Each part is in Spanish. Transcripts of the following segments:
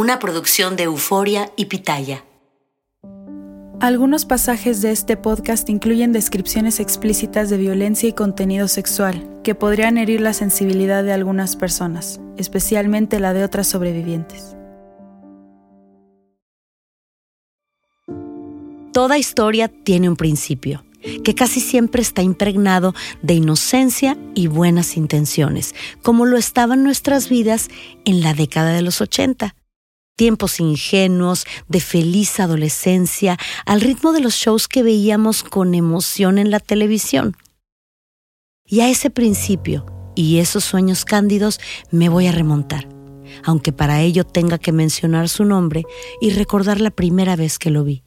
Una producción de Euforia y Pitaya. Algunos pasajes de este podcast incluyen descripciones explícitas de violencia y contenido sexual que podrían herir la sensibilidad de algunas personas, especialmente la de otras sobrevivientes. Toda historia tiene un principio, que casi siempre está impregnado de inocencia y buenas intenciones, como lo estaban nuestras vidas en la década de los 80 tiempos ingenuos, de feliz adolescencia, al ritmo de los shows que veíamos con emoción en la televisión. Y a ese principio y esos sueños cándidos me voy a remontar, aunque para ello tenga que mencionar su nombre y recordar la primera vez que lo vi.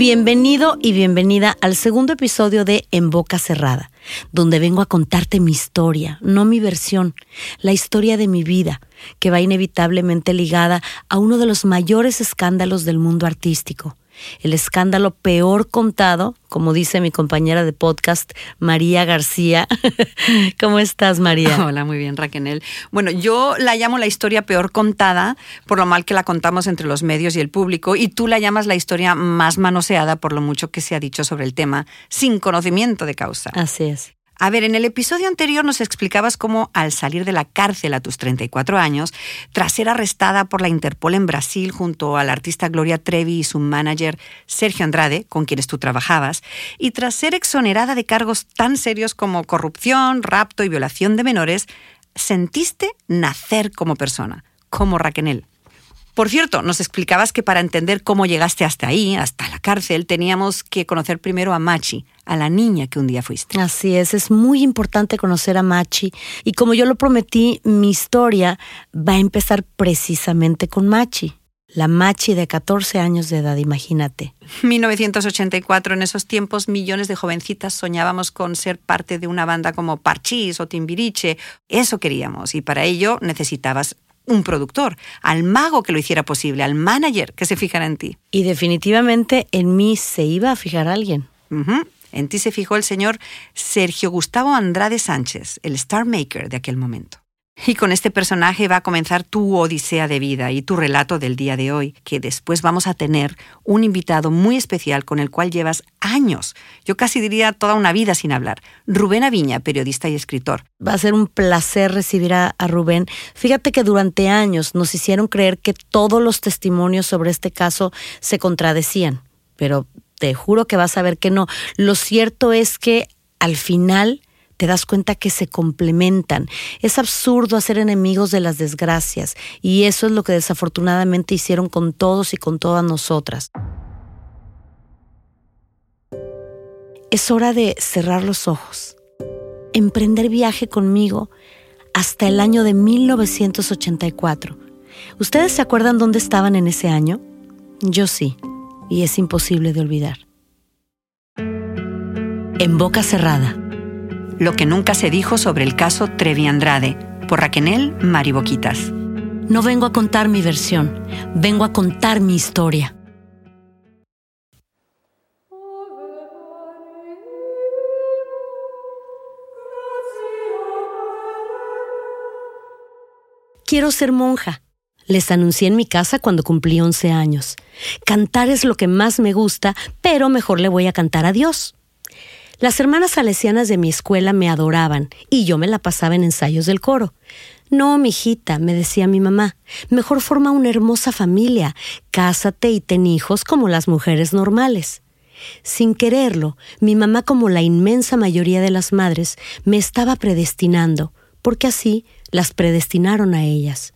Bienvenido y bienvenida al segundo episodio de En Boca Cerrada, donde vengo a contarte mi historia, no mi versión, la historia de mi vida, que va inevitablemente ligada a uno de los mayores escándalos del mundo artístico, el escándalo peor contado, como dice mi compañera de podcast, María García. ¿Cómo estás, María? Hola, muy bien, Raquel. Bueno, yo la llamo la historia peor contada por lo mal que la contamos entre los medios y el público, y tú la llamas la historia más manoseada por lo mucho que se ha dicho sobre el tema, sin conocimiento de causa. Así es. A ver, en el episodio anterior nos explicabas cómo al salir de la cárcel a tus 34 años, tras ser arrestada por la Interpol en Brasil junto al artista Gloria Trevi y su manager Sergio Andrade, con quienes tú trabajabas, y tras ser exonerada de cargos tan serios como corrupción, rapto y violación de menores, sentiste nacer como persona, como Raquel. Por cierto, nos explicabas que para entender cómo llegaste hasta ahí, hasta la cárcel, teníamos que conocer primero a Machi, a la niña que un día fuiste. Así es, es muy importante conocer a Machi. Y como yo lo prometí, mi historia va a empezar precisamente con Machi. La Machi de 14 años de edad, imagínate. 1984, en esos tiempos millones de jovencitas soñábamos con ser parte de una banda como Parchís o Timbiriche. Eso queríamos y para ello necesitabas un productor, al mago que lo hiciera posible, al manager que se fijara en ti. Y definitivamente en mí se iba a fijar alguien. En ti se fijó el señor Sergio Gustavo Andrade Sánchez, el Star Maker de aquel momento. Y con este personaje va a comenzar tu odisea de vida y tu relato del día de hoy, que después vamos a tener un invitado muy especial con el cual llevas años, yo casi diría toda una vida sin hablar, Rubén Aviña, periodista y escritor. Va a ser un placer recibir a, a Rubén. Fíjate que durante años nos hicieron creer que todos los testimonios sobre este caso se contradecían, pero te juro que vas a ver que no. Lo cierto es que al final te das cuenta que se complementan. Es absurdo hacer enemigos de las desgracias y eso es lo que desafortunadamente hicieron con todos y con todas nosotras. Es hora de cerrar los ojos, emprender viaje conmigo hasta el año de 1984. ¿Ustedes se acuerdan dónde estaban en ese año? Yo sí y es imposible de olvidar. En boca cerrada. Lo que nunca se dijo sobre el caso Trevi Andrade, por Raquenel Mariboquitas. No vengo a contar mi versión, vengo a contar mi historia. Quiero ser monja. Les anuncié en mi casa cuando cumplí 11 años. Cantar es lo que más me gusta, pero mejor le voy a cantar a Dios. Las hermanas salesianas de mi escuela me adoraban y yo me la pasaba en ensayos del coro. No, mijita, me decía mi mamá, mejor forma una hermosa familia, cásate y ten hijos como las mujeres normales. Sin quererlo, mi mamá, como la inmensa mayoría de las madres, me estaba predestinando, porque así las predestinaron a ellas.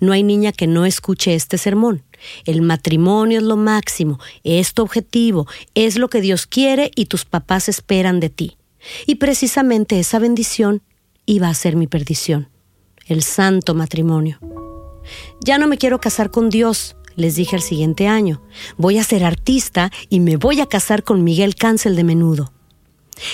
No hay niña que no escuche este sermón. El matrimonio es lo máximo, es tu objetivo, es lo que Dios quiere y tus papás esperan de ti. Y precisamente esa bendición iba a ser mi perdición, el santo matrimonio. Ya no me quiero casar con Dios, les dije el siguiente año. Voy a ser artista y me voy a casar con Miguel Cancel de Menudo.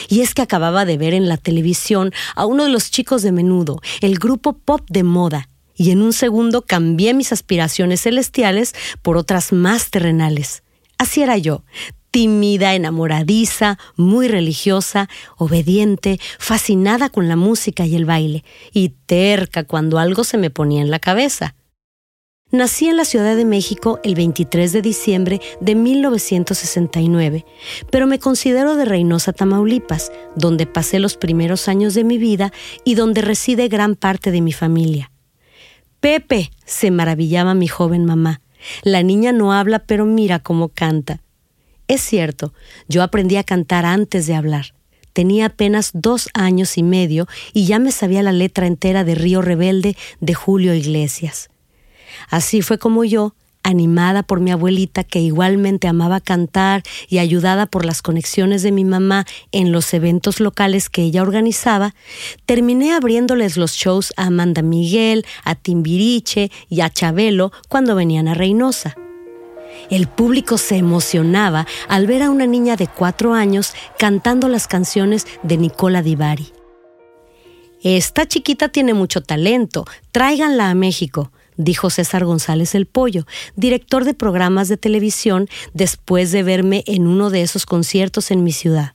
Y es que acababa de ver en la televisión a uno de los chicos de menudo, el grupo pop de moda, y en un segundo cambié mis aspiraciones celestiales por otras más terrenales. Así era yo, tímida, enamoradiza, muy religiosa, obediente, fascinada con la música y el baile, y terca cuando algo se me ponía en la cabeza. Nací en la Ciudad de México el 23 de diciembre de 1969, pero me considero de Reynosa, Tamaulipas, donde pasé los primeros años de mi vida y donde reside gran parte de mi familia. Pepe, se maravillaba mi joven mamá. La niña no habla, pero mira cómo canta. Es cierto, yo aprendí a cantar antes de hablar. Tenía apenas dos años y medio y ya me sabía la letra entera de Río Rebelde de Julio Iglesias. Así fue como yo, animada por mi abuelita que igualmente amaba cantar y ayudada por las conexiones de mi mamá en los eventos locales que ella organizaba, terminé abriéndoles los shows a Amanda Miguel, a Timbiriche y a Chabelo cuando venían a Reynosa. El público se emocionaba al ver a una niña de cuatro años cantando las canciones de Nicola Divari. Esta chiquita tiene mucho talento, tráiganla a México, dijo César González el Pollo, director de programas de televisión, después de verme en uno de esos conciertos en mi ciudad.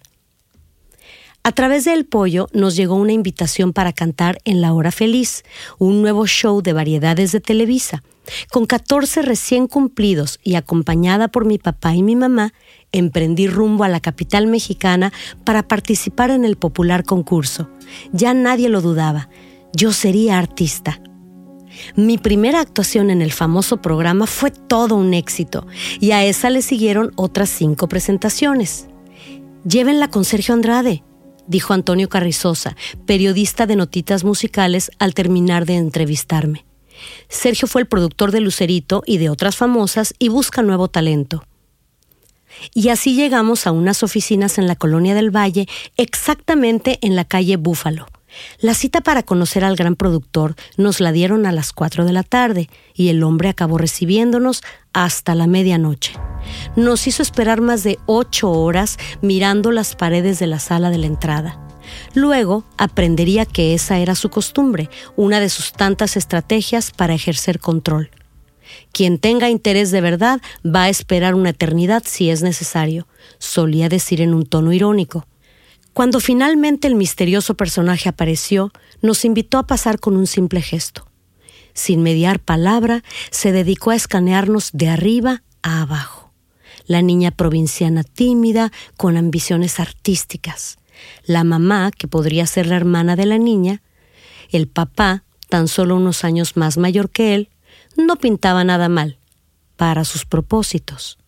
A través de El Pollo nos llegó una invitación para cantar en La Hora Feliz, un nuevo show de variedades de Televisa. Con 14 recién cumplidos y acompañada por mi papá y mi mamá, emprendí rumbo a la capital mexicana para participar en el popular concurso. Ya nadie lo dudaba. Yo sería artista. Mi primera actuación en el famoso programa fue todo un éxito y a esa le siguieron otras cinco presentaciones. Llévenla con Sergio Andrade, dijo Antonio Carrizosa, periodista de notitas musicales al terminar de entrevistarme. Sergio fue el productor de Lucerito y de otras famosas y busca nuevo talento. Y así llegamos a unas oficinas en la Colonia del Valle, exactamente en la calle Búfalo. La cita para conocer al gran productor nos la dieron a las cuatro de la tarde y el hombre acabó recibiéndonos hasta la medianoche. Nos hizo esperar más de ocho horas mirando las paredes de la sala de la entrada. Luego aprendería que esa era su costumbre, una de sus tantas estrategias para ejercer control. Quien tenga interés de verdad va a esperar una eternidad si es necesario, solía decir en un tono irónico. Cuando finalmente el misterioso personaje apareció, nos invitó a pasar con un simple gesto. Sin mediar palabra, se dedicó a escanearnos de arriba a abajo. La niña provinciana tímida, con ambiciones artísticas. La mamá, que podría ser la hermana de la niña. El papá, tan solo unos años más mayor que él, no pintaba nada mal, para sus propósitos.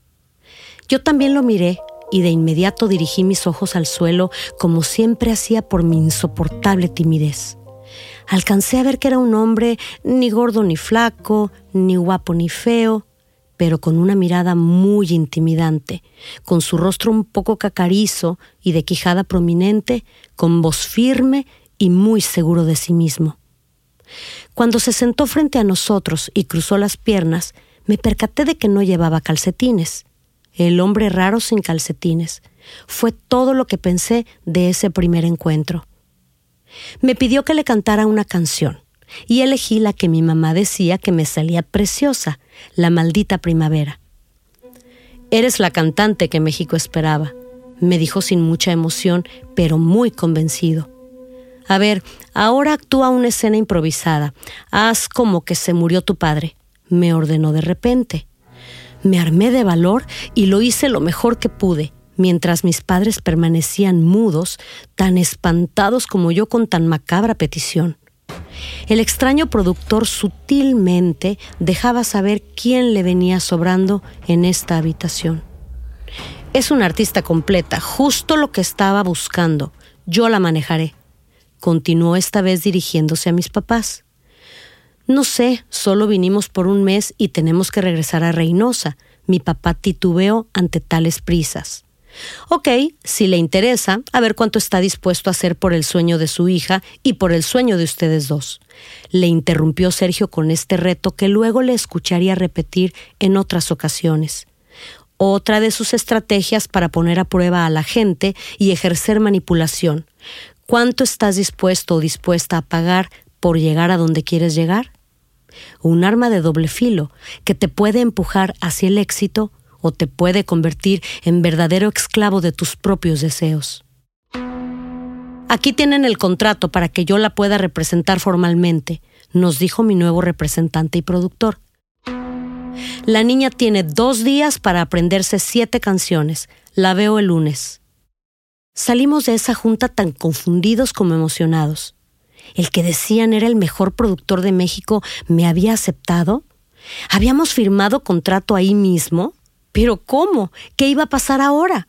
Yo también lo miré y de inmediato dirigí mis ojos al suelo como siempre hacía por mi insoportable timidez. Alcancé a ver que era un hombre ni gordo ni flaco, ni guapo ni feo, pero con una mirada muy intimidante, con su rostro un poco cacarizo y de quijada prominente, con voz firme y muy seguro de sí mismo. Cuando se sentó frente a nosotros y cruzó las piernas, me percaté de que no llevaba calcetines. El hombre raro sin calcetines. Fue todo lo que pensé de ese primer encuentro. Me pidió que le cantara una canción y elegí la que mi mamá decía que me salía preciosa, La maldita primavera. Eres la cantante que México esperaba, me dijo sin mucha emoción, pero muy convencido. A ver, ahora actúa una escena improvisada. Haz como que se murió tu padre, me ordenó de repente. Me armé de valor y lo hice lo mejor que pude, mientras mis padres permanecían mudos, tan espantados como yo con tan macabra petición. El extraño productor sutilmente dejaba saber quién le venía sobrando en esta habitación. Es una artista completa, justo lo que estaba buscando. Yo la manejaré. Continuó esta vez dirigiéndose a mis papás. No sé, solo vinimos por un mes y tenemos que regresar a Reynosa. Mi papá titubeó ante tales prisas. Ok, si le interesa, a ver cuánto está dispuesto a hacer por el sueño de su hija y por el sueño de ustedes dos. Le interrumpió Sergio con este reto que luego le escucharía repetir en otras ocasiones. Otra de sus estrategias para poner a prueba a la gente y ejercer manipulación. ¿Cuánto estás dispuesto o dispuesta a pagar por llegar a donde quieres llegar? Un arma de doble filo que te puede empujar hacia el éxito o te puede convertir en verdadero esclavo de tus propios deseos. Aquí tienen el contrato para que yo la pueda representar formalmente, nos dijo mi nuevo representante y productor. La niña tiene dos días para aprenderse siete canciones. La veo el lunes. Salimos de esa junta tan confundidos como emocionados. ¿El que decían era el mejor productor de México me había aceptado? ¿Habíamos firmado contrato ahí mismo? Pero ¿cómo? ¿Qué iba a pasar ahora?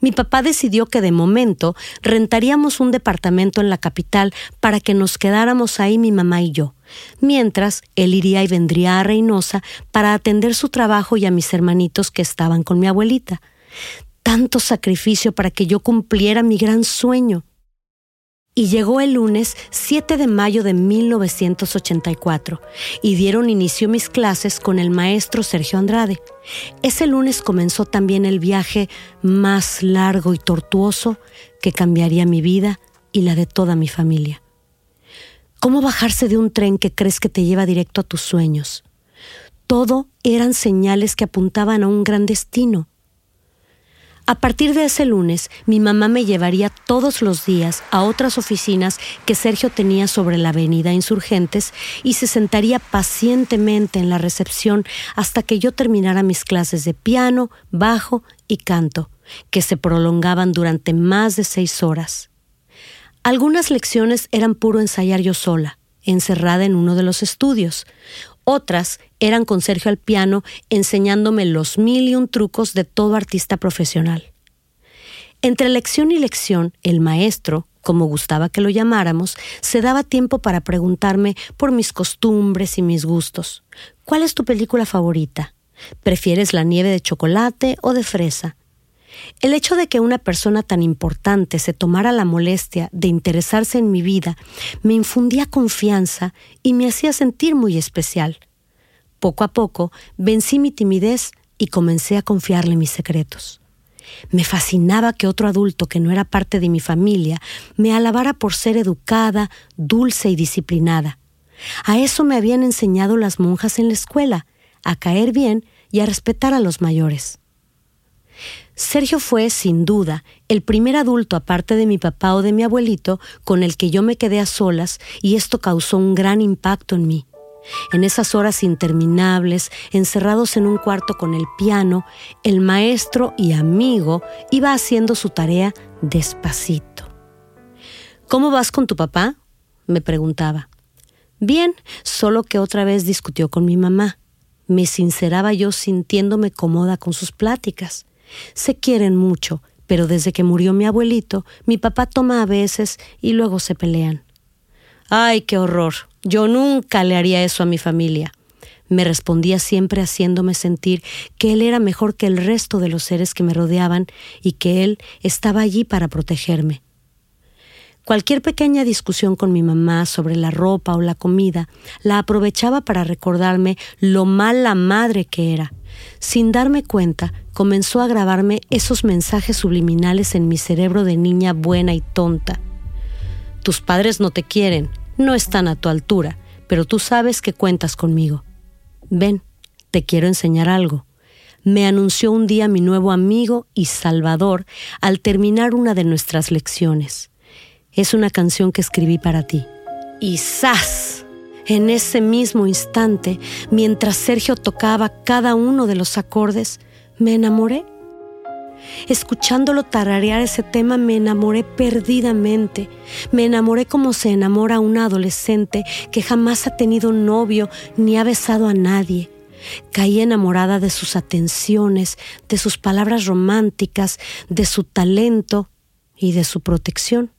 Mi papá decidió que de momento rentaríamos un departamento en la capital para que nos quedáramos ahí mi mamá y yo, mientras él iría y vendría a Reynosa para atender su trabajo y a mis hermanitos que estaban con mi abuelita. Tanto sacrificio para que yo cumpliera mi gran sueño y llegó el lunes 7 de mayo de 1984 y dieron inicio mis clases con el maestro Sergio Andrade. Ese lunes comenzó también el viaje más largo y tortuoso que cambiaría mi vida y la de toda mi familia. ¿Cómo bajarse de un tren que crees que te lleva directo a tus sueños? Todo eran señales que apuntaban a un gran destino a partir de ese lunes, mi mamá me llevaría todos los días a otras oficinas que Sergio tenía sobre la avenida Insurgentes y se sentaría pacientemente en la recepción hasta que yo terminara mis clases de piano, bajo y canto, que se prolongaban durante más de seis horas. Algunas lecciones eran puro ensayar yo sola, encerrada en uno de los estudios. Otras eran con Sergio al piano enseñándome los mil y un trucos de todo artista profesional. Entre lección y lección, el maestro, como gustaba que lo llamáramos, se daba tiempo para preguntarme por mis costumbres y mis gustos. ¿Cuál es tu película favorita? ¿Prefieres la nieve de chocolate o de fresa? El hecho de que una persona tan importante se tomara la molestia de interesarse en mi vida me infundía confianza y me hacía sentir muy especial. Poco a poco vencí mi timidez y comencé a confiarle mis secretos. Me fascinaba que otro adulto que no era parte de mi familia me alabara por ser educada, dulce y disciplinada. A eso me habían enseñado las monjas en la escuela, a caer bien y a respetar a los mayores. Sergio fue, sin duda, el primer adulto aparte de mi papá o de mi abuelito con el que yo me quedé a solas y esto causó un gran impacto en mí. En esas horas interminables, encerrados en un cuarto con el piano, el maestro y amigo iba haciendo su tarea despacito. ¿Cómo vas con tu papá? me preguntaba. Bien, solo que otra vez discutió con mi mamá. Me sinceraba yo sintiéndome cómoda con sus pláticas. Se quieren mucho, pero desde que murió mi abuelito, mi papá toma a veces y luego se pelean. Ay, qué horror. Yo nunca le haría eso a mi familia. Me respondía siempre haciéndome sentir que él era mejor que el resto de los seres que me rodeaban y que él estaba allí para protegerme. Cualquier pequeña discusión con mi mamá sobre la ropa o la comida la aprovechaba para recordarme lo mala madre que era. Sin darme cuenta, comenzó a grabarme esos mensajes subliminales en mi cerebro de niña buena y tonta. Tus padres no te quieren, no están a tu altura, pero tú sabes que cuentas conmigo. Ven, te quiero enseñar algo. Me anunció un día mi nuevo amigo y salvador al terminar una de nuestras lecciones es una canción que escribí para ti. Y ¡zas! En ese mismo instante, mientras Sergio tocaba cada uno de los acordes, me enamoré. Escuchándolo tararear ese tema me enamoré perdidamente. Me enamoré como se enamora un adolescente que jamás ha tenido novio ni ha besado a nadie. Caí enamorada de sus atenciones, de sus palabras románticas, de su talento y de su protección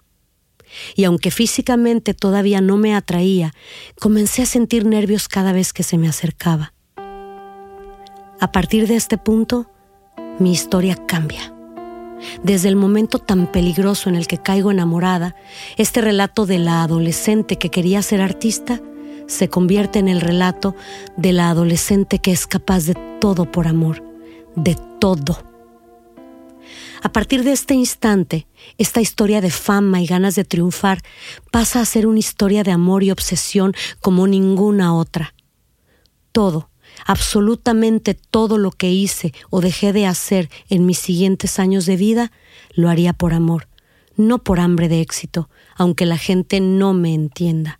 y aunque físicamente todavía no me atraía, comencé a sentir nervios cada vez que se me acercaba. A partir de este punto, mi historia cambia. Desde el momento tan peligroso en el que caigo enamorada, este relato de la adolescente que quería ser artista se convierte en el relato de la adolescente que es capaz de todo por amor, de todo a partir de este instante, esta historia de fama y ganas de triunfar pasa a ser una historia de amor y obsesión como ninguna otra. Todo, absolutamente todo lo que hice o dejé de hacer en mis siguientes años de vida, lo haría por amor, no por hambre de éxito, aunque la gente no me entienda.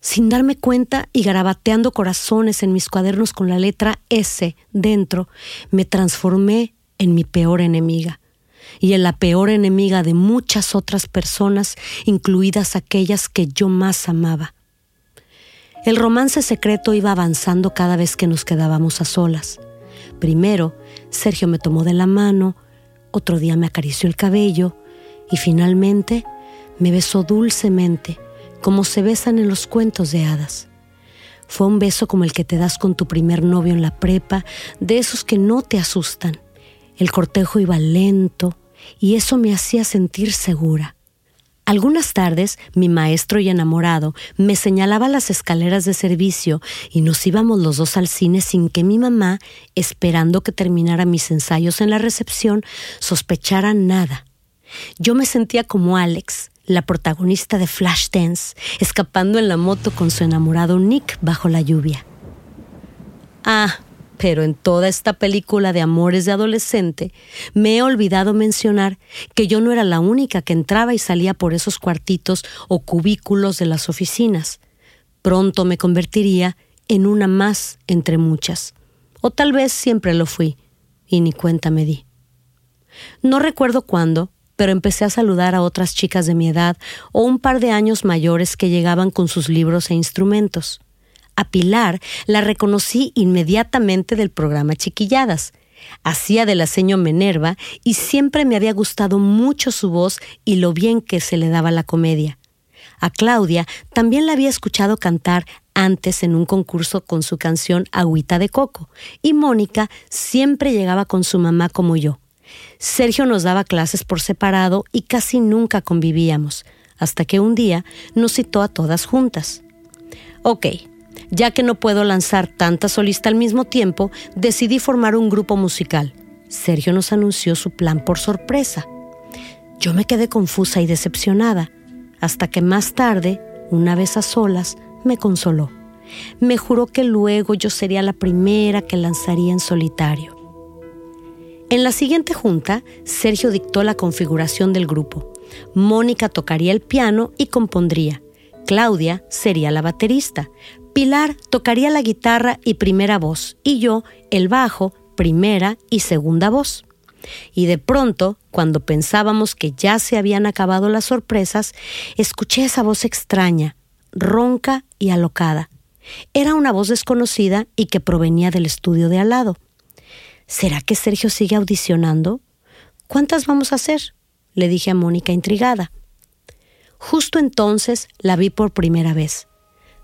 Sin darme cuenta y garabateando corazones en mis cuadernos con la letra S dentro, me transformé en mi peor enemiga y en la peor enemiga de muchas otras personas, incluidas aquellas que yo más amaba. El romance secreto iba avanzando cada vez que nos quedábamos a solas. Primero, Sergio me tomó de la mano, otro día me acarició el cabello y finalmente me besó dulcemente como se besan en los cuentos de hadas. Fue un beso como el que te das con tu primer novio en la prepa, de esos que no te asustan. El cortejo iba lento y eso me hacía sentir segura. Algunas tardes mi maestro y enamorado me señalaba las escaleras de servicio y nos íbamos los dos al cine sin que mi mamá, esperando que terminara mis ensayos en la recepción, sospechara nada. Yo me sentía como Alex, la protagonista de Flashdance, escapando en la moto con su enamorado Nick bajo la lluvia. Ah, pero en toda esta película de amores de adolescente, me he olvidado mencionar que yo no era la única que entraba y salía por esos cuartitos o cubículos de las oficinas. Pronto me convertiría en una más entre muchas. O tal vez siempre lo fui, y ni cuenta me di. No recuerdo cuándo, pero empecé a saludar a otras chicas de mi edad o un par de años mayores que llegaban con sus libros e instrumentos. A Pilar la reconocí inmediatamente del programa Chiquilladas. Hacía de la seño Menerva y siempre me había gustado mucho su voz y lo bien que se le daba la comedia. A Claudia también la había escuchado cantar antes en un concurso con su canción Agüita de Coco, y Mónica siempre llegaba con su mamá como yo. Sergio nos daba clases por separado y casi nunca convivíamos, hasta que un día nos citó a todas juntas. Ok, ya que no puedo lanzar tanta solista al mismo tiempo, decidí formar un grupo musical. Sergio nos anunció su plan por sorpresa. Yo me quedé confusa y decepcionada, hasta que más tarde, una vez a solas, me consoló. Me juró que luego yo sería la primera que lanzaría en solitario. En la siguiente junta, Sergio dictó la configuración del grupo. Mónica tocaría el piano y compondría. Claudia sería la baterista. Pilar tocaría la guitarra y primera voz. Y yo el bajo, primera y segunda voz. Y de pronto, cuando pensábamos que ya se habían acabado las sorpresas, escuché esa voz extraña, ronca y alocada. Era una voz desconocida y que provenía del estudio de al lado. ¿Será que Sergio sigue audicionando? ¿Cuántas vamos a hacer? le dije a Mónica intrigada. Justo entonces la vi por primera vez.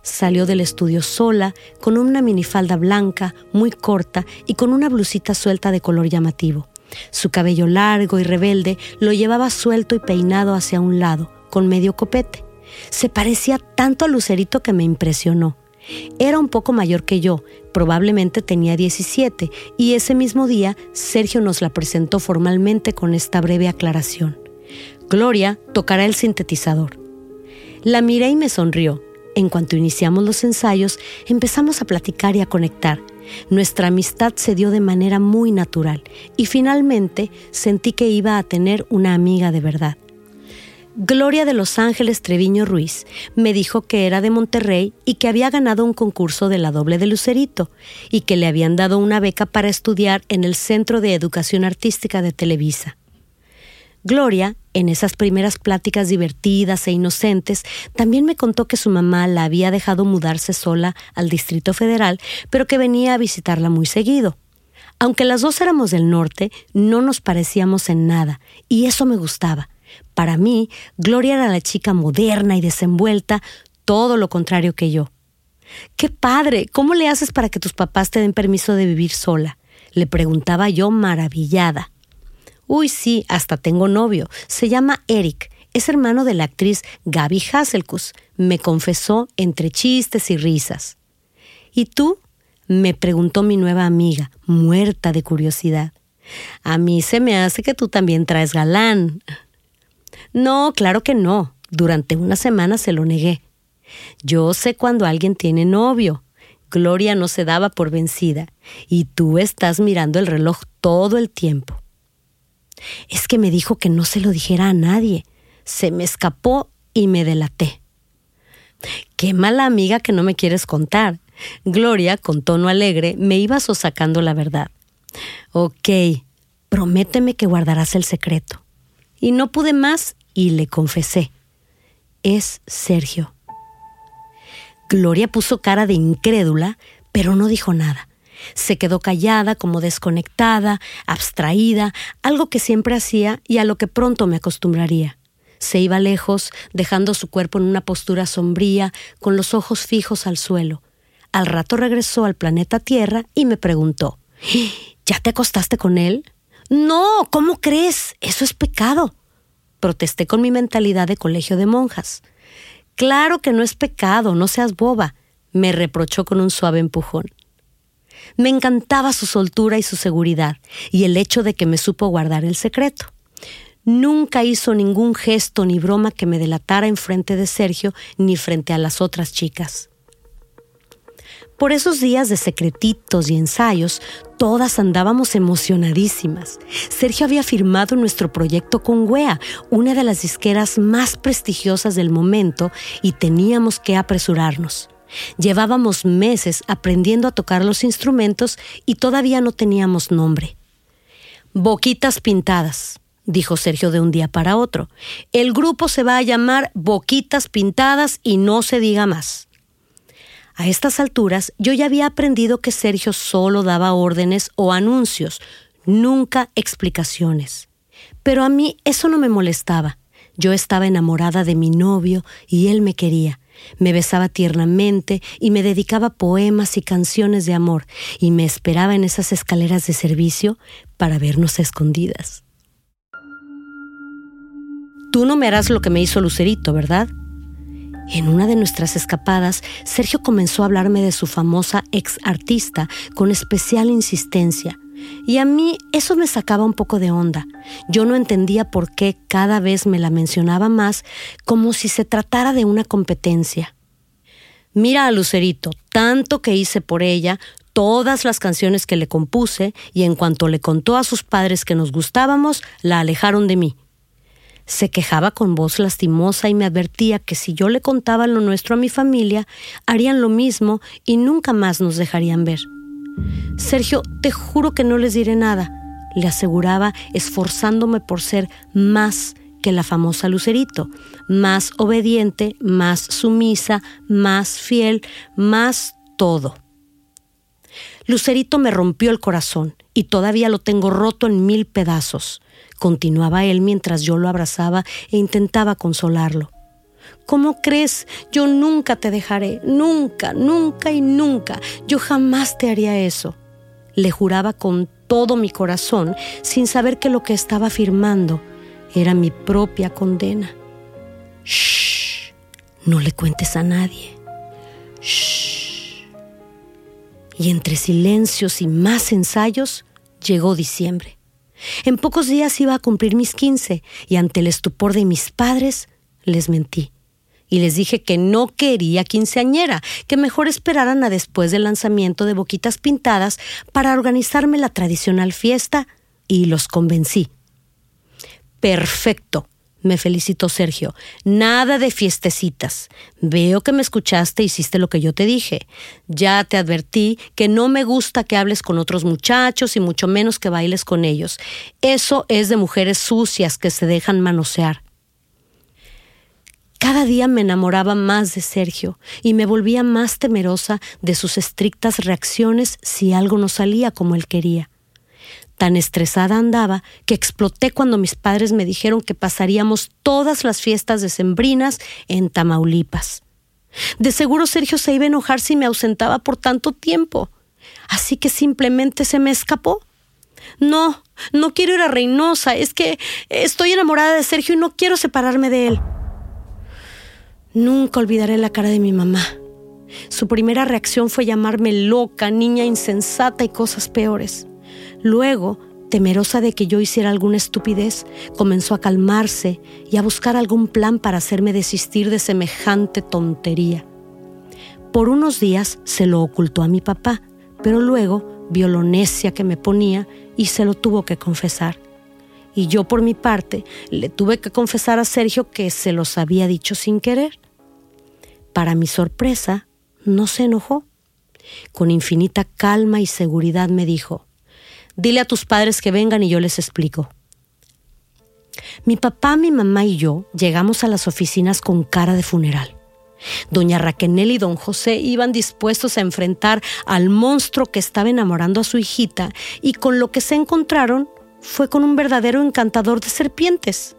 Salió del estudio sola, con una minifalda blanca, muy corta y con una blusita suelta de color llamativo. Su cabello largo y rebelde lo llevaba suelto y peinado hacia un lado, con medio copete. Se parecía tanto a Lucerito que me impresionó. Era un poco mayor que yo, probablemente tenía 17, y ese mismo día Sergio nos la presentó formalmente con esta breve aclaración. Gloria tocará el sintetizador. La miré y me sonrió. En cuanto iniciamos los ensayos, empezamos a platicar y a conectar. Nuestra amistad se dio de manera muy natural y finalmente sentí que iba a tener una amiga de verdad. Gloria de Los Ángeles Treviño Ruiz me dijo que era de Monterrey y que había ganado un concurso de la doble de Lucerito y que le habían dado una beca para estudiar en el Centro de Educación Artística de Televisa. Gloria, en esas primeras pláticas divertidas e inocentes, también me contó que su mamá la había dejado mudarse sola al Distrito Federal, pero que venía a visitarla muy seguido. Aunque las dos éramos del norte, no nos parecíamos en nada, y eso me gustaba. Para mí, Gloria era la chica moderna y desenvuelta, todo lo contrario que yo. ¡Qué padre! ¿Cómo le haces para que tus papás te den permiso de vivir sola? Le preguntaba yo maravillada. Uy, sí, hasta tengo novio. Se llama Eric. Es hermano de la actriz Gaby Hasselkus. Me confesó entre chistes y risas. ¿Y tú? me preguntó mi nueva amiga, muerta de curiosidad. A mí se me hace que tú también traes galán. No, claro que no. Durante una semana se lo negué. Yo sé cuando alguien tiene novio. Gloria no se daba por vencida. Y tú estás mirando el reloj todo el tiempo. Es que me dijo que no se lo dijera a nadie. Se me escapó y me delaté. Qué mala amiga que no me quieres contar. Gloria, con tono alegre, me iba sosacando la verdad. Ok, prométeme que guardarás el secreto. Y no pude más y le confesé. Es Sergio. Gloria puso cara de incrédula, pero no dijo nada. Se quedó callada, como desconectada, abstraída, algo que siempre hacía y a lo que pronto me acostumbraría. Se iba lejos, dejando su cuerpo en una postura sombría, con los ojos fijos al suelo. Al rato regresó al planeta Tierra y me preguntó ¿Ya te acostaste con él? No, ¿cómo crees? Eso es pecado. Protesté con mi mentalidad de colegio de monjas. Claro que no es pecado, no seas boba, me reprochó con un suave empujón. Me encantaba su soltura y su seguridad, y el hecho de que me supo guardar el secreto. Nunca hizo ningún gesto ni broma que me delatara en frente de Sergio ni frente a las otras chicas. Por esos días de secretitos y ensayos, todas andábamos emocionadísimas. Sergio había firmado nuestro proyecto con WEA, una de las disqueras más prestigiosas del momento, y teníamos que apresurarnos. Llevábamos meses aprendiendo a tocar los instrumentos y todavía no teníamos nombre. Boquitas pintadas, dijo Sergio de un día para otro. El grupo se va a llamar Boquitas Pintadas y no se diga más. A estas alturas yo ya había aprendido que Sergio solo daba órdenes o anuncios, nunca explicaciones. Pero a mí eso no me molestaba. Yo estaba enamorada de mi novio y él me quería. Me besaba tiernamente y me dedicaba poemas y canciones de amor y me esperaba en esas escaleras de servicio para vernos escondidas. Tú no me harás lo que me hizo Lucerito, ¿verdad? En una de nuestras escapadas, Sergio comenzó a hablarme de su famosa ex artista con especial insistencia y a mí eso me sacaba un poco de onda. Yo no entendía por qué cada vez me la mencionaba más como si se tratara de una competencia. Mira a Lucerito, tanto que hice por ella, todas las canciones que le compuse, y en cuanto le contó a sus padres que nos gustábamos, la alejaron de mí. Se quejaba con voz lastimosa y me advertía que si yo le contaba lo nuestro a mi familia, harían lo mismo y nunca más nos dejarían ver. Sergio, te juro que no les diré nada, le aseguraba, esforzándome por ser más que la famosa Lucerito, más obediente, más sumisa, más fiel, más todo. Lucerito me rompió el corazón y todavía lo tengo roto en mil pedazos, continuaba él mientras yo lo abrazaba e intentaba consolarlo. ¿Cómo crees? Yo nunca te dejaré, nunca, nunca y nunca. Yo jamás te haría eso. Le juraba con todo mi corazón, sin saber que lo que estaba afirmando era mi propia condena. Shh, no le cuentes a nadie. Shh. Y entre silencios y más ensayos, llegó diciembre. En pocos días iba a cumplir mis quince y ante el estupor de mis padres les mentí y les dije que no quería quinceañera, que mejor esperaran a después del lanzamiento de Boquitas Pintadas para organizarme la tradicional fiesta y los convencí. Perfecto, me felicitó Sergio. Nada de fiestecitas. Veo que me escuchaste e hiciste lo que yo te dije. Ya te advertí que no me gusta que hables con otros muchachos y mucho menos que bailes con ellos. Eso es de mujeres sucias que se dejan manosear. Cada día me enamoraba más de Sergio y me volvía más temerosa de sus estrictas reacciones si algo no salía como él quería. Tan estresada andaba que exploté cuando mis padres me dijeron que pasaríamos todas las fiestas decembrinas en Tamaulipas. De seguro Sergio se iba a enojar si me ausentaba por tanto tiempo. Así que simplemente se me escapó. No, no quiero ir a Reynosa, es que estoy enamorada de Sergio y no quiero separarme de él. Nunca olvidaré la cara de mi mamá. Su primera reacción fue llamarme loca, niña insensata y cosas peores. Luego, temerosa de que yo hiciera alguna estupidez, comenzó a calmarse y a buscar algún plan para hacerme desistir de semejante tontería. Por unos días se lo ocultó a mi papá, pero luego vio lo necia que me ponía y se lo tuvo que confesar. Y yo por mi parte le tuve que confesar a Sergio que se los había dicho sin querer. Para mi sorpresa, no se enojó. Con infinita calma y seguridad me dijo, dile a tus padres que vengan y yo les explico. Mi papá, mi mamá y yo llegamos a las oficinas con cara de funeral. Doña Raquenel y don José iban dispuestos a enfrentar al monstruo que estaba enamorando a su hijita y con lo que se encontraron fue con un verdadero encantador de serpientes.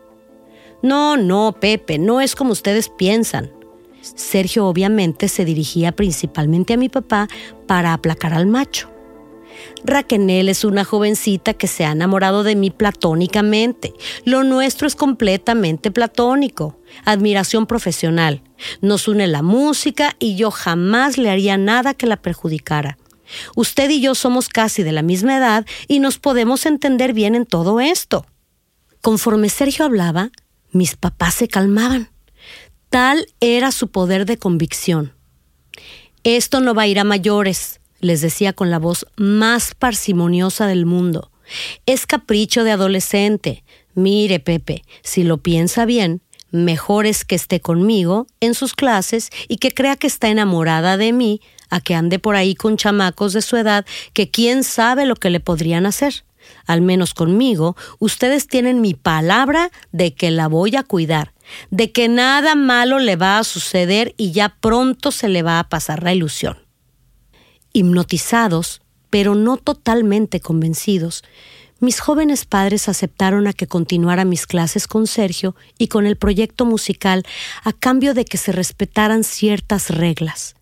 No, no, Pepe, no es como ustedes piensan. Sergio obviamente se dirigía principalmente a mi papá para aplacar al macho. Raquenel es una jovencita que se ha enamorado de mí platónicamente. Lo nuestro es completamente platónico. Admiración profesional. Nos une la música y yo jamás le haría nada que la perjudicara. Usted y yo somos casi de la misma edad y nos podemos entender bien en todo esto. Conforme Sergio hablaba, mis papás se calmaban. Tal era su poder de convicción. Esto no va a ir a mayores, les decía con la voz más parsimoniosa del mundo. Es capricho de adolescente. Mire, Pepe, si lo piensa bien, mejor es que esté conmigo en sus clases y que crea que está enamorada de mí a que ande por ahí con chamacos de su edad que quién sabe lo que le podrían hacer. Al menos conmigo, ustedes tienen mi palabra de que la voy a cuidar de que nada malo le va a suceder y ya pronto se le va a pasar la ilusión. Hipnotizados, pero no totalmente convencidos, mis jóvenes padres aceptaron a que continuara mis clases con Sergio y con el proyecto musical a cambio de que se respetaran ciertas reglas.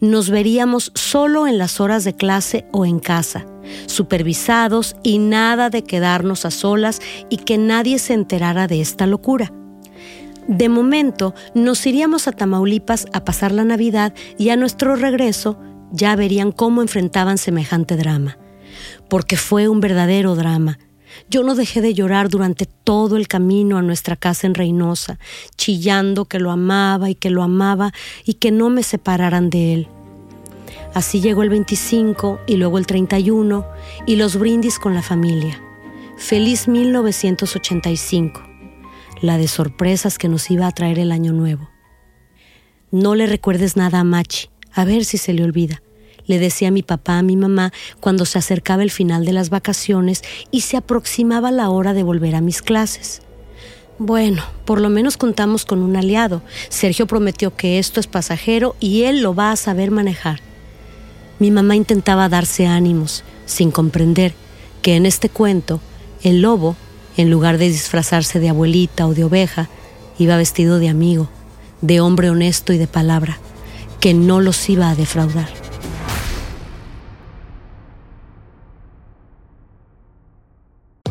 Nos veríamos solo en las horas de clase o en casa, supervisados y nada de quedarnos a solas y que nadie se enterara de esta locura. De momento, nos iríamos a Tamaulipas a pasar la Navidad y a nuestro regreso ya verían cómo enfrentaban semejante drama. Porque fue un verdadero drama. Yo no dejé de llorar durante todo el camino a nuestra casa en Reynosa, chillando que lo amaba y que lo amaba y que no me separaran de él. Así llegó el 25 y luego el 31 y los brindis con la familia. Feliz 1985, la de sorpresas que nos iba a traer el año nuevo. No le recuerdes nada a Machi, a ver si se le olvida. Le decía mi papá, a mi mamá, cuando se acercaba el final de las vacaciones y se aproximaba la hora de volver a mis clases. Bueno, por lo menos contamos con un aliado. Sergio prometió que esto es pasajero y él lo va a saber manejar. Mi mamá intentaba darse ánimos, sin comprender que en este cuento el lobo, en lugar de disfrazarse de abuelita o de oveja, iba vestido de amigo, de hombre honesto y de palabra, que no los iba a defraudar.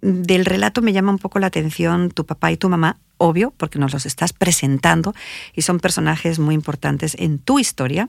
Del relato me llama un poco la atención tu papá y tu mamá, obvio, porque nos los estás presentando y son personajes muy importantes en tu historia.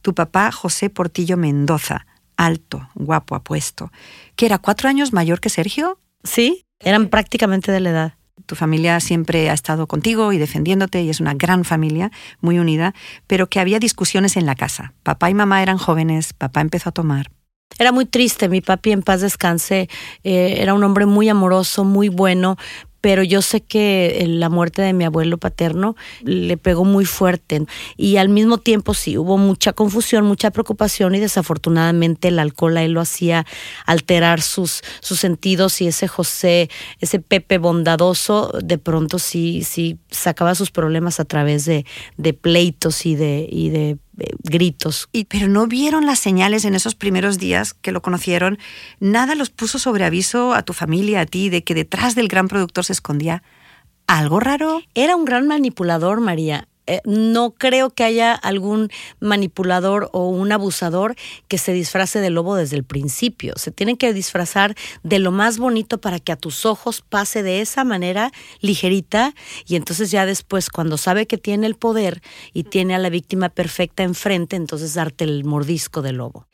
Tu papá, José Portillo Mendoza, alto, guapo, apuesto, que era cuatro años mayor que Sergio. Sí, eran prácticamente de la edad. Tu familia siempre ha estado contigo y defendiéndote y es una gran familia, muy unida, pero que había discusiones en la casa. Papá y mamá eran jóvenes, papá empezó a tomar. Era muy triste, mi papi en paz descanse, eh, era un hombre muy amoroso, muy bueno, pero yo sé que eh, la muerte de mi abuelo paterno le pegó muy fuerte. Y al mismo tiempo sí hubo mucha confusión, mucha preocupación y desafortunadamente el alcohol a él lo hacía alterar sus, sus sentidos y ese José, ese Pepe bondadoso, de pronto sí, sí sacaba sus problemas a través de, pleitos y de, gritos. Y, pero no vieron las señales en esos primeros días que lo conocieron. Nada los puso sobre aviso a tu familia, a ti, de que detrás del gran productor se escondía algo raro. Era un gran manipulador, María. Eh, no creo que haya algún manipulador o un abusador que se disfrace de lobo desde el principio. Se tienen que disfrazar de lo más bonito para que a tus ojos pase de esa manera ligerita y entonces ya después cuando sabe que tiene el poder y tiene a la víctima perfecta enfrente, entonces darte el mordisco del lobo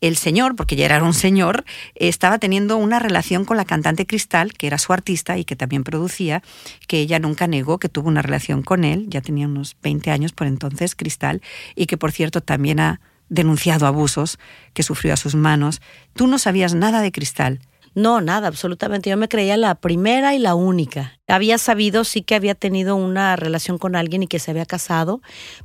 el señor, porque ya era un señor, estaba teniendo una relación con la cantante Cristal, que era su artista y que también producía, que ella nunca negó que tuvo una relación con él, ya tenía unos 20 años por entonces, Cristal, y que por cierto también ha denunciado abusos que sufrió a sus manos. Tú no sabías nada de Cristal. No, nada, absolutamente. Yo me creía la primera y la única. Había sabido, sí que había tenido una relación con alguien y que se había casado,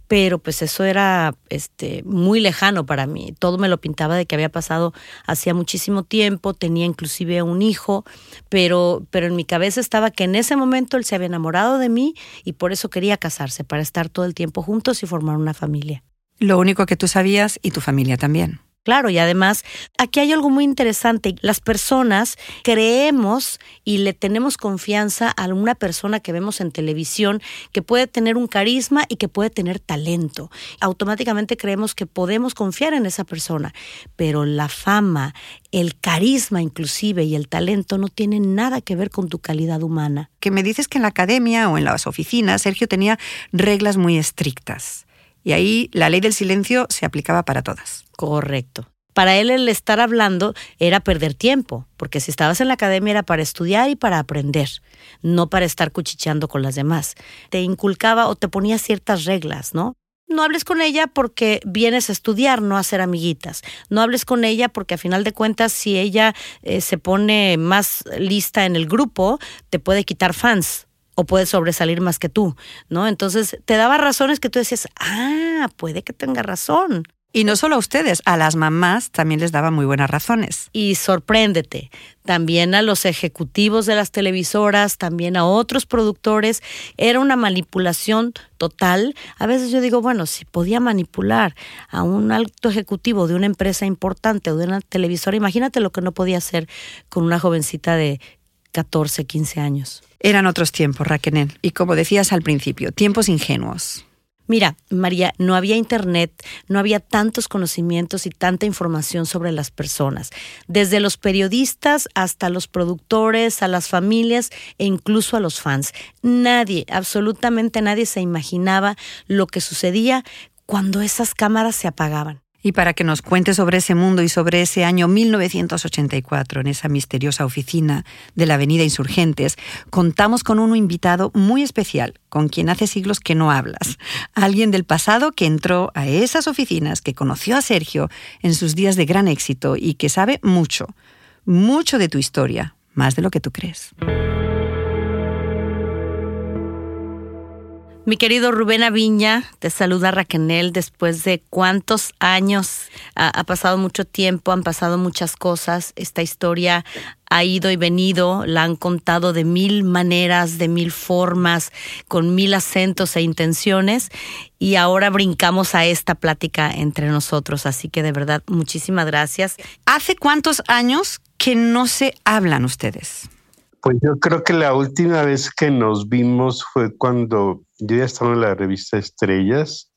pero pues eso era este, muy lejano para mí. Todo me lo pintaba de que había pasado hacía muchísimo tiempo, tenía inclusive un hijo, pero, pero en mi cabeza estaba que en ese momento él se había enamorado de mí y por eso quería casarse, para estar todo el tiempo juntos y formar una familia. Lo único que tú sabías y tu familia también. Claro, y además aquí hay algo muy interesante. Las personas creemos y le tenemos confianza a una persona que vemos en televisión que puede tener un carisma y que puede tener talento. Automáticamente creemos que podemos confiar en esa persona, pero la fama, el carisma inclusive y el talento no tienen nada que ver con tu calidad humana. Que me dices que en la academia o en las oficinas Sergio tenía reglas muy estrictas. Y ahí la ley del silencio se aplicaba para todas. Correcto. Para él el estar hablando era perder tiempo, porque si estabas en la academia era para estudiar y para aprender, no para estar cuchicheando con las demás. Te inculcaba o te ponía ciertas reglas, ¿no? no hables con ella porque vienes a estudiar, no a ser amiguitas. No hables con ella porque a final de cuentas, si ella eh, se pone más lista en el grupo, te puede quitar fans o puede sobresalir más que tú, ¿no? Entonces te daba razones que tú decías, ah, puede que tenga razón. Y no solo a ustedes, a las mamás también les daba muy buenas razones. Y sorpréndete, también a los ejecutivos de las televisoras, también a otros productores, era una manipulación total. A veces yo digo, bueno, si podía manipular a un alto ejecutivo de una empresa importante o de una televisora, imagínate lo que no podía hacer con una jovencita de 14, 15 años. Eran otros tiempos, Raquel, y como decías al principio, tiempos ingenuos. Mira, María, no había internet, no había tantos conocimientos y tanta información sobre las personas, desde los periodistas hasta los productores, a las familias e incluso a los fans. Nadie, absolutamente nadie se imaginaba lo que sucedía cuando esas cámaras se apagaban y para que nos cuente sobre ese mundo y sobre ese año 1984 en esa misteriosa oficina de la Avenida Insurgentes, contamos con un invitado muy especial, con quien hace siglos que no hablas. Alguien del pasado que entró a esas oficinas, que conoció a Sergio en sus días de gran éxito y que sabe mucho, mucho de tu historia, más de lo que tú crees. Mi querido Rubén Aviña, te saluda Raquel después de cuántos años. Ha, pasado mucho tiempo, han pasado muchas cosas. Esta historia ha ido y venido, la han contado de mil maneras, de mil formas, con mil acentos e intenciones. Y ahora brincamos a esta plática entre nosotros. Así que de verdad, muchísimas gracias. ¿Hace cuántos años que no se hablan ustedes? Pues yo creo que la última vez que nos vimos fue cuando yo ya estaba en la revista Estrellas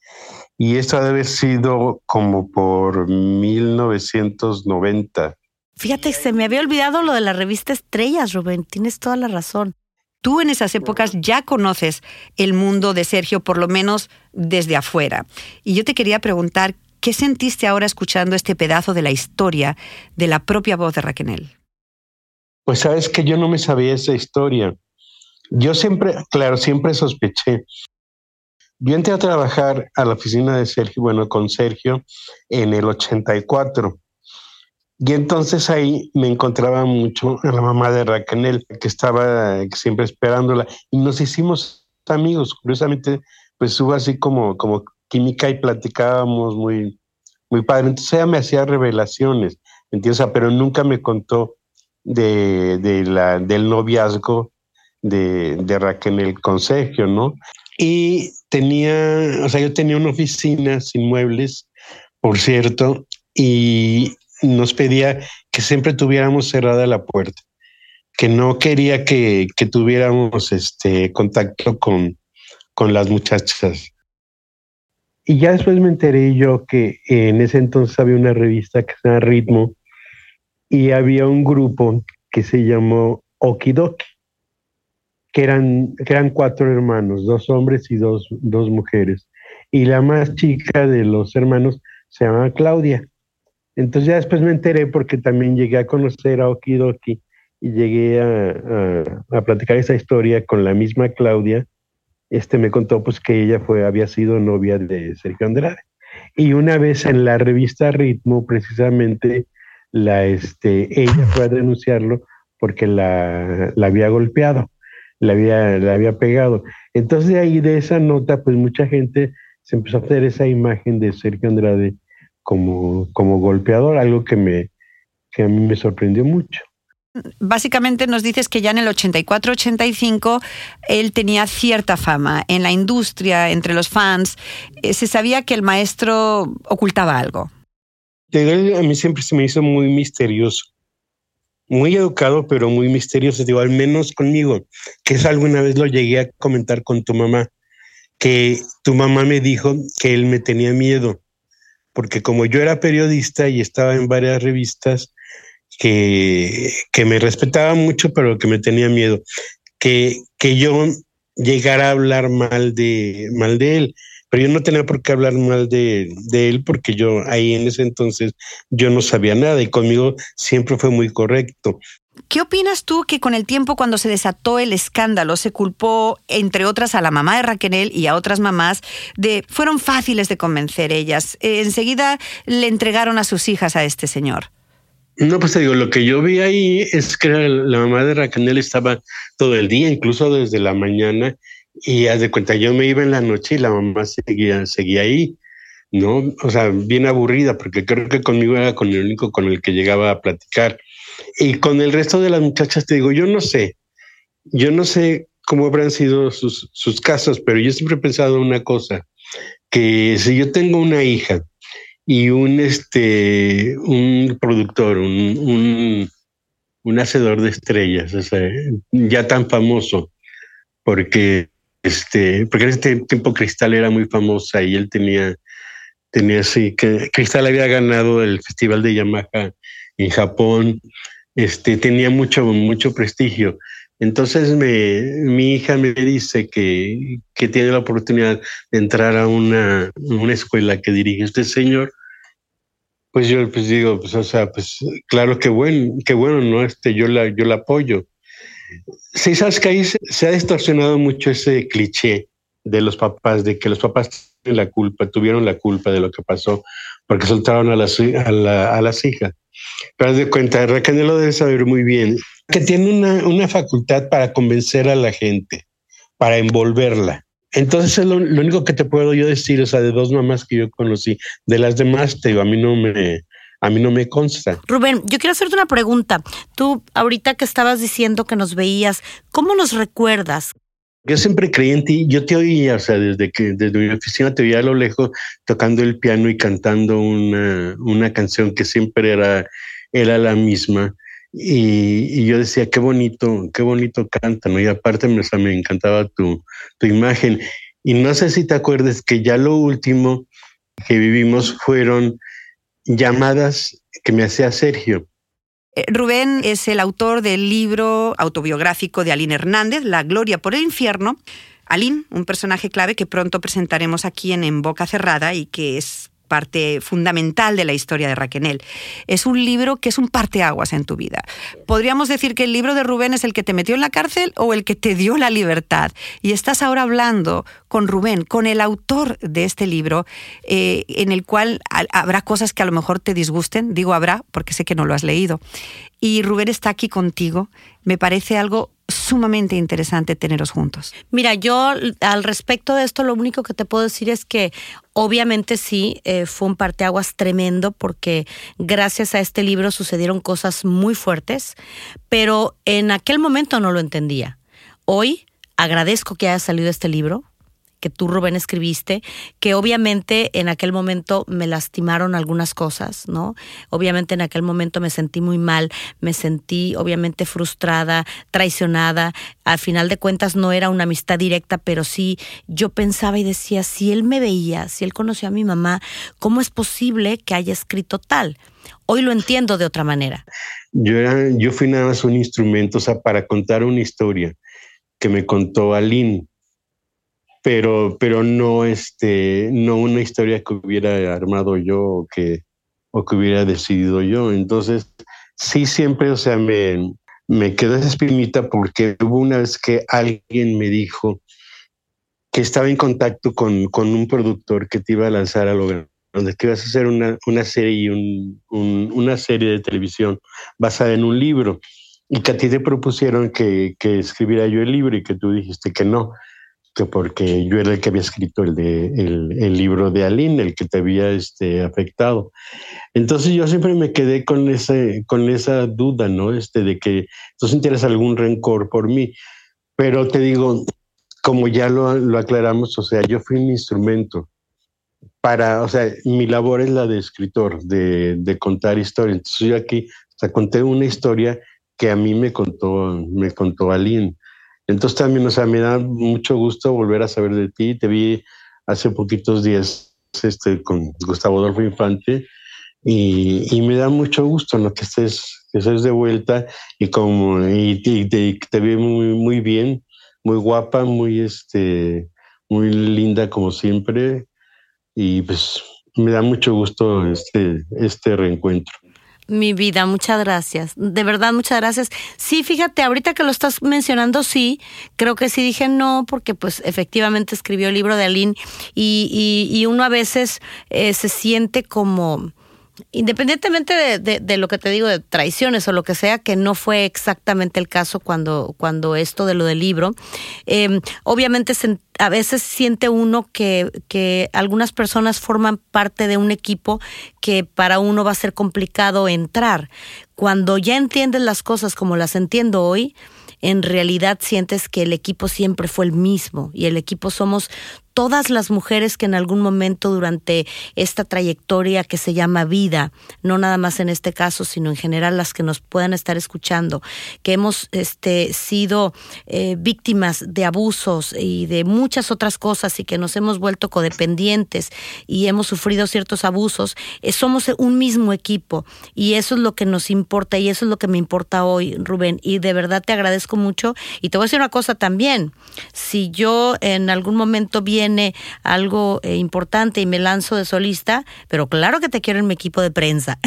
y esto debe haber sido como por 1990. Fíjate, se me había olvidado lo de la revista Estrellas, Rubén, tienes toda la razón. Tú en esas épocas ya conoces el mundo de Sergio, por lo menos desde afuera. Y yo te quería preguntar, ¿qué sentiste ahora escuchando este pedazo de la historia de la propia voz de Raquel? Pues sabes que yo no me sabía esa historia. Yo siempre, claro, siempre sospeché. Yo entré a trabajar a la oficina de Sergio, bueno, con Sergio en el 84. Y entonces ahí me encontraba mucho a la mamá de Raquel, que estaba siempre esperándola. Y nos hicimos amigos. Curiosamente, pues hubo así como, como química y platicábamos muy, muy padre. Entonces ella me hacía revelaciones, ¿entiendes? Pero nunca me contó de, la, del noviazgo de, de Raquel el consejo, ¿no? Y tenía, o sea, yo tenía una oficina sin muebles, por cierto, y nos pedía que siempre tuviéramos cerrada la puerta, que no quería que, que tuviéramos este contacto con, con las muchachas. Y ya después me enteré yo que en ese entonces había una revista que se llama Ritmo, y había un grupo que se llamó Okidoki, que eran, que eran cuatro hermanos, dos hombres y dos, dos mujeres. Y la más chica de los hermanos se llama Claudia. Entonces ya después me enteré porque también llegué a conocer a Okidoki y llegué a, a, platicar esa historia con la misma Claudia. Este me contó pues que ella fue, había sido novia de Sergio Andrade. Y una vez en la revista Ritmo, precisamente, la, este, ella fue a denunciarlo porque la, la había golpeado, la había, la había pegado. Entonces de ahí de esa nota, pues mucha gente se empezó a hacer esa imagen de Sergio Andrade como, como golpeador, algo que, me, que a mí me sorprendió mucho. Básicamente nos dices que ya en el 84-85 él tenía cierta fama en la industria, entre los fans. Eh, se sabía que el maestro ocultaba algo a mí siempre se me hizo muy misterioso, muy educado, pero muy misterioso, digo, al menos conmigo, que es alguna vez lo llegué a comentar con tu mamá, que tu mamá me dijo que él me tenía miedo, porque como yo era periodista y estaba en varias revistas, que, que me respetaba mucho, pero que me tenía miedo, que, que yo llegara a hablar mal de, mal de él pero yo no tenía por qué hablar mal de, él porque yo ahí en ese entonces yo no sabía nada y conmigo siempre fue muy correcto. ¿Qué opinas tú que con el tiempo cuando se desató el escándalo se culpó entre otras a la mamá de Raquel y a otras mamás de fueron fáciles de convencer ellas? Eh, enseguida le entregaron a sus hijas a este señor. No, pues te digo, lo que yo vi ahí es que la mamá de Raquel estaba todo el día, incluso desde la mañana, y haz de cuenta, yo me iba en la noche y la mamá seguía, seguía ahí, ¿no? O sea, bien aburrida, porque creo que conmigo era con el único con el que llegaba a platicar. Y con el resto de las muchachas te digo, yo no sé, yo no sé cómo habrán sido sus, sus casos, pero yo siempre he pensado una cosa, que si yo tengo una hija, y un, este, un productor, un, un, hacedor de estrellas, ya tan famoso, porque, este, porque en este tiempo Cristal era muy famosa y él tenía, tenía así, que Cristal había ganado el Festival de Yamaha en Japón, este, tenía mucho, mucho prestigio. Entonces me, mi hija me dice que, que, tiene la oportunidad de entrar a una, una escuela que dirige este señor pues yo pues digo, pues o sea, pues claro que bueno, qué bueno, ¿no? Este, yo la, yo la apoyo. Sí, sabes que ahí se, ha distorsionado mucho ese cliché de los papás, de que los papás tienen la culpa, tuvieron la culpa de lo que pasó, porque soltaron a las, hijas. Pero de cuenta, Raquel lo debe saber muy bien, que tiene una, facultad para convencer a la gente, para envolverla. Entonces es lo, único que te puedo yo decir, o sea, de dos mamás que yo conocí, de las demás, te digo, a mí no me, a mí no me consta. Rubén, yo quiero hacerte una pregunta. Tú, ahorita que estabas diciendo que nos veías, ¿cómo nos recuerdas? Yo siempre creí en ti, yo te oía, o sea, desde que desde mi oficina te veía a lo lejos tocando el piano y cantando una, una canción que siempre era, era la misma. Y, yo decía, qué bonito, qué bonito canta, ¿no? Y aparte me, me encantaba tu, tu imagen. Y no sé si te acuerdas que ya lo último que vivimos fueron llamadas que me hacía Sergio. Eh, Rubén es el autor del libro autobiográfico de Aline Hernández, La Gloria por el Infierno. Aline, un personaje clave que pronto presentaremos aquí en En Boca Cerrada y que es parte fundamental de la historia de Raquel. Es un libro que es un parteaguas en tu vida. Podríamos decir que el libro de Rubén es el que te metió en la cárcel o el que te dio la libertad. Y estás ahora hablando con Rubén, con el autor de este libro, eh, en el cual habrá cosas que a lo mejor te disgusten. Digo habrá porque sé que no lo has leído. Y Rubén está aquí contigo. Me parece algo sumamente interesante teneros juntos. Mira, yo al respecto de esto lo único que te puedo decir es que obviamente sí, eh, fue un parteaguas tremendo porque gracias a este libro sucedieron cosas muy fuertes, pero en aquel momento no lo entendía. Hoy agradezco que haya salido este libro, que tú, Rubén, escribiste, que obviamente en aquel momento me lastimaron algunas cosas, ¿no? Obviamente en aquel momento me sentí muy mal, me sentí obviamente frustrada, traicionada. Al final de cuentas no era una amistad directa, pero sí yo pensaba y decía, si él me veía, si él conoció a mi mamá, ¿cómo es posible que haya escrito tal? Hoy lo entiendo de otra manera. Yo, era, yo fui nada más un instrumento, o sea, para contar una historia que me contó Aline pero, pero no, este, no una historia que hubiera armado yo o que, o que hubiera decidido yo. Entonces, sí, siempre, o sea, me, me quedó esa espinita porque hubo una vez que alguien me dijo que estaba en contacto con, con un productor que te iba a lanzar a lo donde que ibas a hacer una, una serie un, una serie de televisión basada en un libro y que a ti te propusieron que, que escribiera yo el libro y que tú dijiste que no que porque yo era el que había escrito el, de, el, libro de Aline, el que te había este, afectado. Entonces yo siempre me quedé con, ese, con esa duda, ¿no? Este, de que tú sintieras algún rencor por mí. Pero te digo, como ya lo, lo aclaramos, o sea, yo fui un instrumento para, o sea, mi labor es la de escritor, de, de contar historias. Entonces yo aquí, o sea, conté una historia que a mí me contó, me contó Aline. Entonces también, o sea, me da mucho gusto volver a saber de ti. Te vi hace poquitos días este, con Gustavo Adolfo Infante y, me da mucho gusto que, estés, que estés de vuelta y, como, y, te, te vi muy, muy bien, muy guapa, muy, este, muy linda como siempre y pues me da mucho gusto este, este reencuentro. Mi vida, muchas gracias. De verdad, muchas gracias. Sí, fíjate, ahorita que lo estás mencionando, sí, creo que sí dije no, porque pues efectivamente escribió el libro de Aline y, y, uno a veces eh, se siente como independientemente de, lo que te digo de traiciones o lo que sea, que no fue exactamente el caso cuando, cuando esto de lo del libro, em, obviamente a veces siente uno que, que algunas personas forman parte de un equipo que para uno va a ser complicado entrar. Cuando ya entiendes las cosas como las entiendo hoy, en realidad sientes que el equipo siempre fue el mismo y el equipo somos todas las mujeres que en algún momento durante esta trayectoria que se llama vida, no nada más en este caso, sino en general las que nos puedan estar escuchando, que hemos este, sido eh, víctimas de abusos y de muchas otras cosas y que nos hemos vuelto codependientes y hemos sufrido ciertos abusos, eh, somos un mismo equipo. Y eso es lo que nos importa y eso es lo que me importa hoy, Rubén. Y de verdad te agradezco mucho. Y te voy a decir una cosa también, si yo en algún momento bien algo eh, importante y me lanzo de solista, pero claro que te quiero en mi equipo de prensa.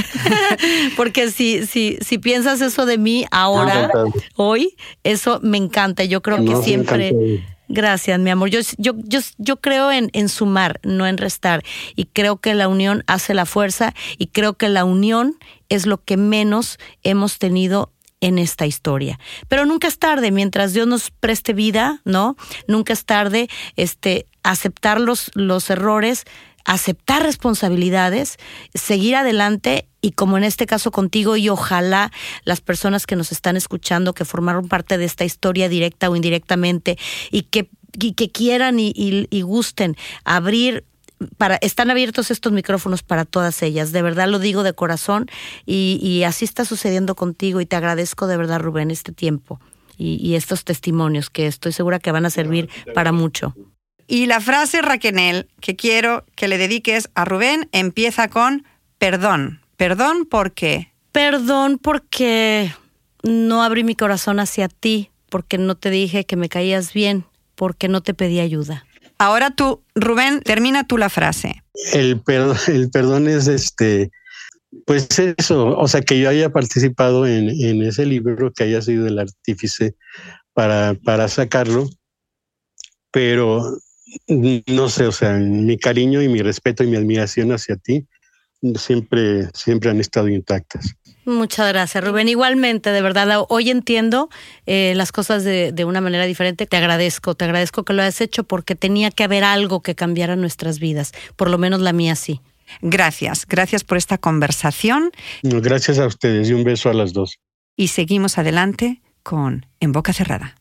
Porque si, si, si piensas eso de mí ahora, hoy, eso me encanta. Yo creo que siempre... Gracias, mi amor. Yo, yo, yo, yo creo en, en, sumar, no en restar. Y creo que la unión hace la fuerza y creo que la unión es lo que menos hemos tenido en esta historia. Pero nunca es tarde, mientras Dios nos preste vida, ¿no? Nunca es tarde este, aceptar los, los errores, aceptar responsabilidades, seguir adelante y como en este caso contigo y ojalá las personas que nos están escuchando, que formaron parte de esta historia directa o indirectamente y que, que quieran y, y gusten abrir para, están abiertos estos micrófonos para todas ellas. De verdad lo digo de corazón y, y así está sucediendo contigo y te agradezco de verdad, Rubén, este tiempo y, y, estos testimonios que estoy segura que van a servir para mucho. Y la frase, Raquenel, que quiero que le dediques a Rubén, empieza con perdón. Perdón porque... Perdón porque no abrí mi corazón hacia ti, porque no te dije que me caías bien, porque no te pedí ayuda. Ahora tú, Rubén, termina tú la frase. El perdón, es este, pues eso, o sea, que yo haya participado en, en ese libro, que haya sido el artífice para, para sacarlo, pero no sé, o sea, mi cariño y mi respeto y mi admiración hacia ti siempre, siempre han estado intactas. Muchas gracias, Rubén. Igualmente, de verdad, hoy entiendo eh, las cosas de, de, una manera diferente. Te agradezco, te agradezco que lo hayas hecho porque tenía que haber algo que cambiara nuestras vidas, por lo menos la mía sí. Gracias, gracias por esta conversación. gracias a ustedes y un beso a las dos. Y seguimos adelante con En Boca Cerrada.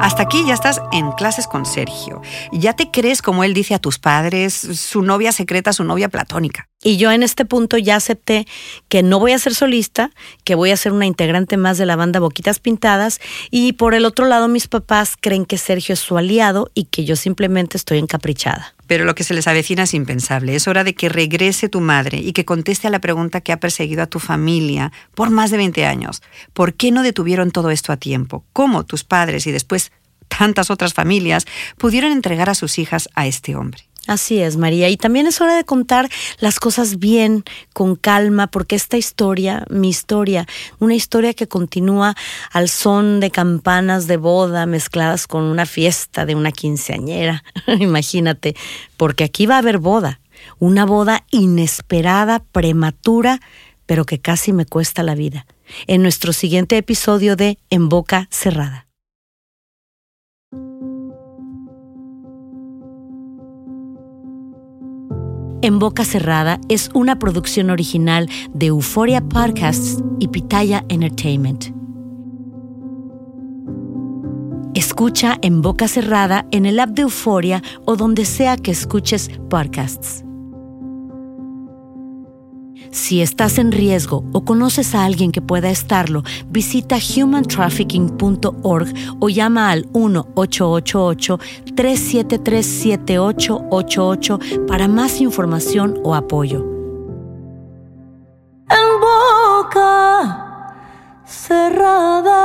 Hasta aquí ya estás en clases con Sergio. Ya te crees como él dice a tus padres, su novia secreta, su novia platónica. Y yo en este punto ya acepté que no voy a ser solista, que voy a ser una integrante más de la banda Boquitas Pintadas y por el otro lado mis papás creen que Sergio es su aliado y que yo simplemente estoy encaprichada. Pero lo que se les avecina es impensable. Es hora de que regrese tu madre y que conteste a la pregunta que ha perseguido a tu familia por más de 20 años. ¿Por qué no detuvieron todo esto a tiempo? ¿Cómo tus padres y después tantas otras familias pudieron entregar a sus hijas a este hombre? Así es, María. Y también es hora de contar las cosas bien, con calma, porque esta historia, mi historia, una historia que continúa al son de campanas de boda mezcladas con una fiesta de una quinceañera. Imagínate, porque aquí va a haber boda. Una boda inesperada, prematura, pero que casi me cuesta la vida. En nuestro siguiente episodio de En Boca Cerrada. En Boca Cerrada es una producción original de Euphoria Podcasts y Pitaya Entertainment. Escucha en Boca Cerrada en el app de Euphoria o donde sea que escuches podcasts. Si estás en riesgo o conoces a alguien que pueda estarlo, visita humantrafficking.org o llama al 1-888-373-7888 para más información o apoyo. En boca cerrada.